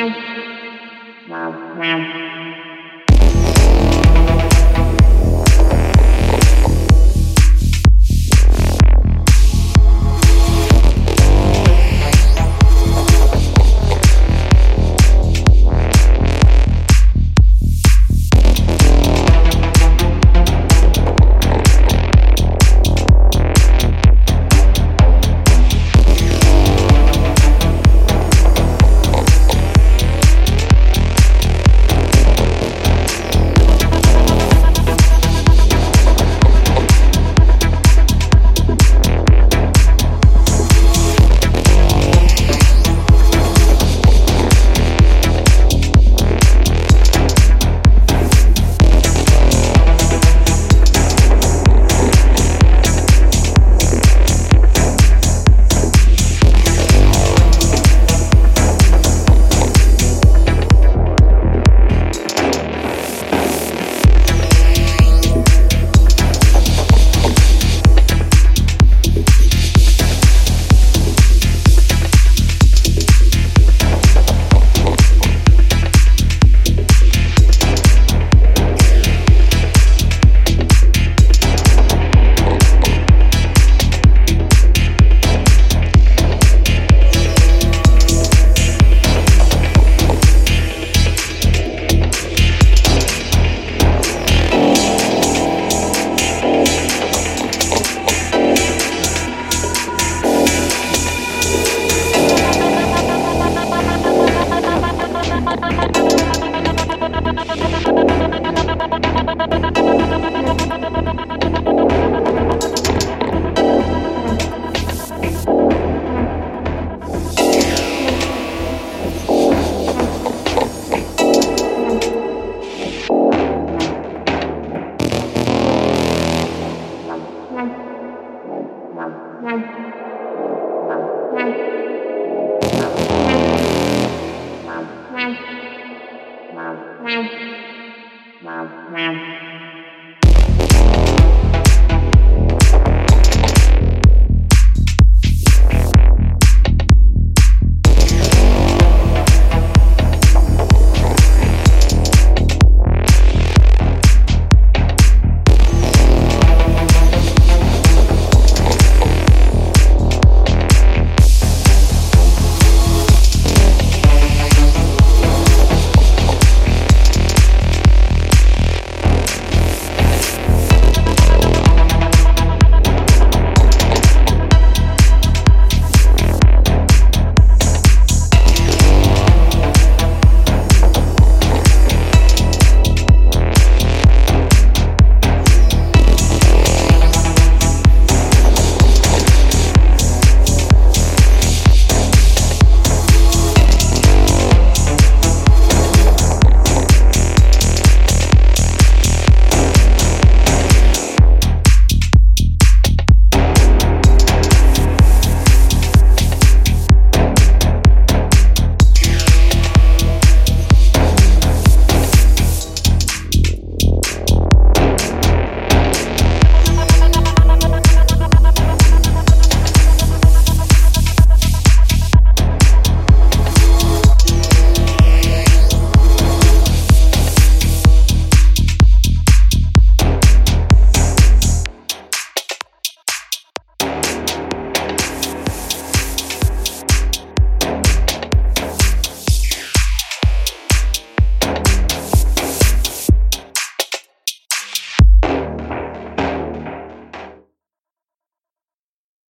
Meow. Meow. Thank you.